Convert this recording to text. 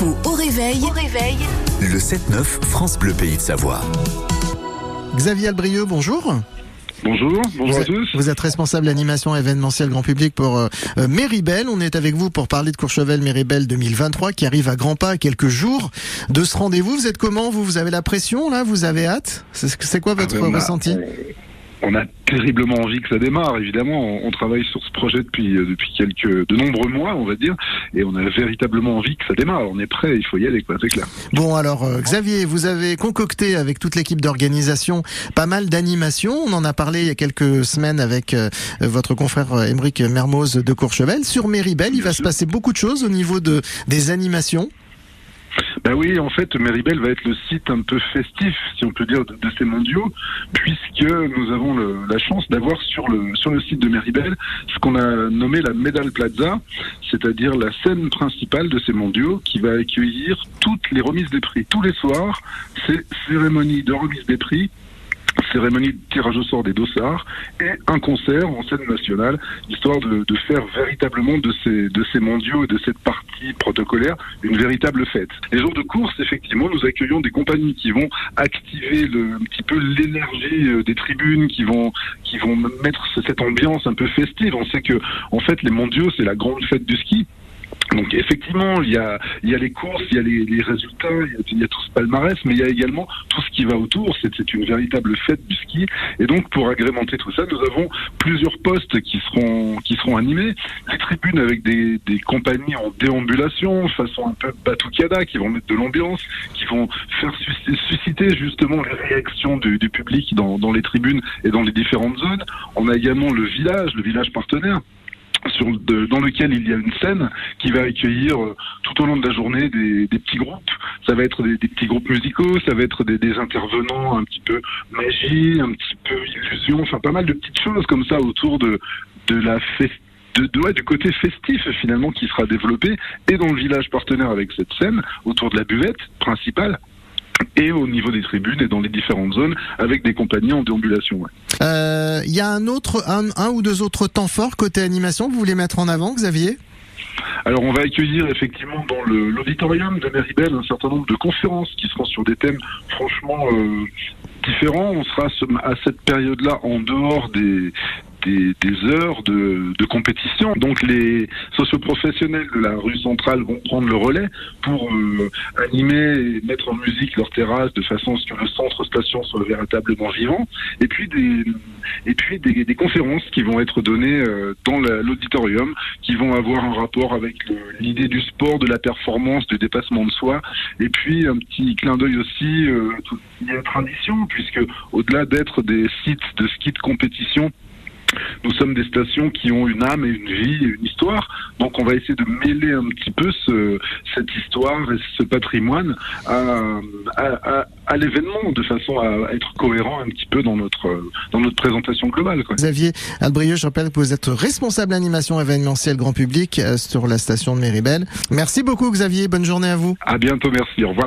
L'info au réveil. Au réveil. Le 7-9 France Bleu Pays de Savoie. Xavier Albrieux, bonjour. Bonjour, bonjour vous à êtes, tous. Vous êtes responsable animation événementielle grand public pour euh, euh, Méribel. On est avec vous pour parler de Courchevel Méribel 2023 qui arrive à grands pas à quelques jours de ce rendez-vous. Vous êtes comment vous? Vous avez la pression là? Vous avez hâte? C'est c'est quoi votre Ah ben, on a- ressenti? On a terriblement envie que ça démarre, évidemment. On, on travaille sur ce projet depuis, euh, depuis quelques, de nombreux mois, on va dire, et on a véritablement envie que ça démarre. On est prêt, il faut y aller, quoi, c'est clair. Bon alors euh, Xavier, vous avez concocté avec toute l'équipe d'organisation pas mal d'animations. On en a parlé il y a quelques semaines avec euh, votre confrère euh, Émeric Mermoz de Courchevel. Sur Méribel, il va se passer beaucoup de choses au niveau de des animations. Ben oui, en fait, Méribel va être le site un peu festif, si on peut dire, de, ces mondiaux, puisque nous avons la chance d'avoir sur le, sur le site de Méribel ce qu'on a nommé la Medal Plaza, c'est-à-dire la scène principale de ces mondiaux qui va accueillir toutes les remises des prix. Tous les soirs, c'est cérémonie de remise des prix cérémonie de tirage au sort des dossards et un concert en scène nationale, histoire de, faire véritablement de ces, de ces mondiaux et de cette partie protocolaire une véritable fête. Les jours de course, effectivement, nous accueillons des compagnies qui vont activer un petit peu l'énergie euh, des tribunes, qui vont, qui vont mettre cette ambiance un peu festive. On sait que, en fait, les mondiaux, c'est la grande fête du ski. Donc effectivement, il y a, les courses, il y a les, résultats, il y a, tout ce palmarès, mais il y a également tout ce qui va autour. C'est une véritable fête du ski. Et donc pour agrémenter tout ça, nous avons plusieurs postes qui seront animés. Les tribunes avec des, des compagnies en déambulation, façon un peu batucada, qui vont mettre de l'ambiance, qui vont faire sus- susciter justement les réactions du, public dans les tribunes et dans les différentes zones. On a également le village, le village partenaire dans lequel il y a une scène qui va accueillir euh, tout au long de la journée des, petits groupes. Ça va être des, petits groupes musicaux, ça va être des, intervenants un petit peu magie, un petit peu illusion, enfin pas mal de petites choses comme ça autour de, de la fête. De, du côté festif finalement qui sera développé et dans le village partenaire avec cette scène autour de la buvette principale et au niveau des tribunes et dans les différentes zones avec des compagnies en déambulation. ouais. Euh, Il y a un autre, un, un ou deux autres temps forts côté animation que vous voulez mettre en avant, Xavier? Alors on va accueillir effectivement dans l'auditorium de Méribel un certain nombre de conférences qui seront sur des thèmes franchement euh, différents. On sera à cette période-là en dehors des, des, heures de, compétition. Donc les socioprofessionnels de la rue centrale vont prendre le relais pour euh, animer et mettre en musique leur terrasse de façon à ce que le centre station soit véritablement vivant. Et puis des, et puis des, conférences qui vont être données euh, dans la- l'auditorium qui vont avoir un rapport avec l'idée du sport, de la performance, du dépassement de soi, et puis un petit clin d'œil aussi euh, à tout est tradition, puisque au-delà d'être des sites de ski de compétition, nous sommes des stations qui ont une âme et une vie et une histoire. Donc on va essayer de mêler un petit peu ce, cette histoire et ce patrimoine à, à, à- à l'événement de façon à être cohérent un petit peu dans notre, dans notre présentation globale. Quoi. Xavier Albrieux, je rappelle que vous êtes responsable animation événementielle grand public euh, sur la station de Méribel. Merci beaucoup Xavier, bonne journée à vous. À bientôt, merci. Au revoir.